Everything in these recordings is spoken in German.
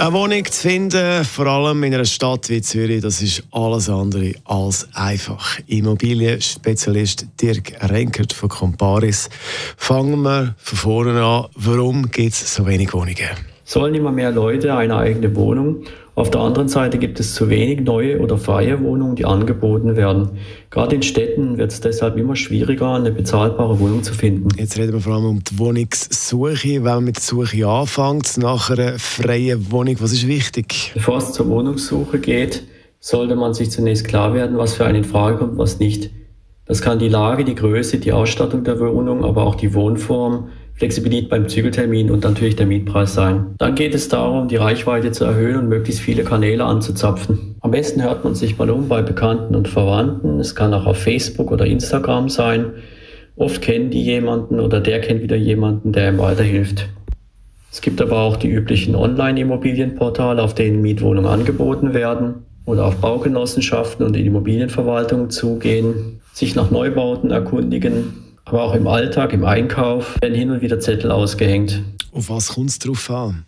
eine Wohnung zu finden, vor allem in einer Stadt wie Zürich, das ist alles andere als einfach. Immobilienspezialist Dirk Renkert von Comparis. Fangen wir von vorne an. Warum gibt es so wenig Wohnungen? Sollen immer mehr Leute eine eigene Wohnung auf der anderen Seite gibt es zu wenig neue oder freie Wohnungen, die angeboten werden. Gerade in Städten wird es deshalb immer schwieriger, eine bezahlbare Wohnung zu finden. Jetzt reden wir vor allem um die Wohnungssuche. Wenn man mit der Suche anfängt, nach einer freien Wohnung, was ist wichtig? Bevor es zur Wohnungssuche geht, sollte man sich zunächst klar werden, was für einen in Frage kommt, was nicht. Das kann die Lage, die Größe, die Ausstattung der Wohnung, aber auch die Wohnform, Flexibilität beim Zügeltermin und natürlich der Mietpreis sein. Dann geht es darum, die Reichweite zu erhöhen und möglichst viele Kanäle anzuzapfen. Am besten hört man sich mal um bei Bekannten und Verwandten. Es kann auch auf Facebook oder Instagram sein. Oft kennen die jemanden oder der kennt wieder jemanden, der ihm weiterhilft. Es gibt aber auch die üblichen Online-Immobilienportale, auf denen Mietwohnungen angeboten werden oder auf Baugenossenschaften und in Immobilienverwaltungen zugehen, sich nach Neubauten erkundigen, aber auch im Alltag, im Einkauf werden hin und wieder Zettel ausgehängt. Auf was kommt es drauf an?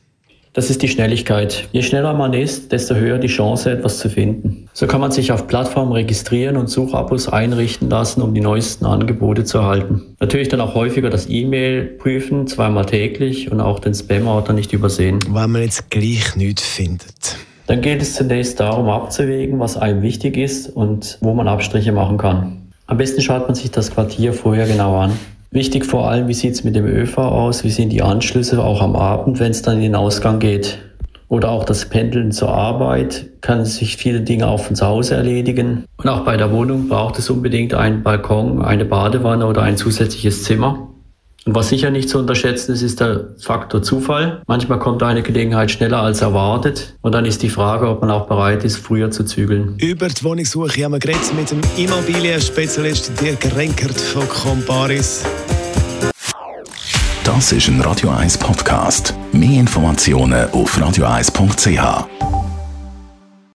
Das ist die Schnelligkeit. Je schneller man ist, desto höher die Chance, etwas zu finden. So kann man sich auf Plattformen registrieren und Suchabos einrichten lassen, um die neuesten Angebote zu erhalten. Natürlich dann auch häufiger das E-Mail prüfen, zweimal täglich und auch den Spam-Ordner nicht übersehen. Wenn man jetzt gleich nichts findet. Dann geht es zunächst darum abzuwägen, was einem wichtig ist und wo man Abstriche machen kann. Am besten schaut man sich das Quartier vorher genau an. Wichtig vor allem, wie sieht es mit dem ÖV aus, wie sind die Anschlüsse auch am Abend, wenn es dann in den Ausgang geht. Oder auch das Pendeln zur Arbeit kann sich viele Dinge auch von zu Hause erledigen. Und auch bei der Wohnung braucht es unbedingt einen Balkon, eine Badewanne oder ein zusätzliches Zimmer. Und was sicher nicht zu unterschätzen ist, ist der Faktor Zufall. Manchmal kommt eine Gelegenheit schneller als erwartet. Und dann ist die Frage, ob man auch bereit ist, früher zu zügeln. Über die Wohnungssuche haben wir geredet mit dem Immobilienspezialist Dirk Renkert von Comparis. Das ist ein Radio 1 Podcast. Mehr Informationen auf radio1.ch.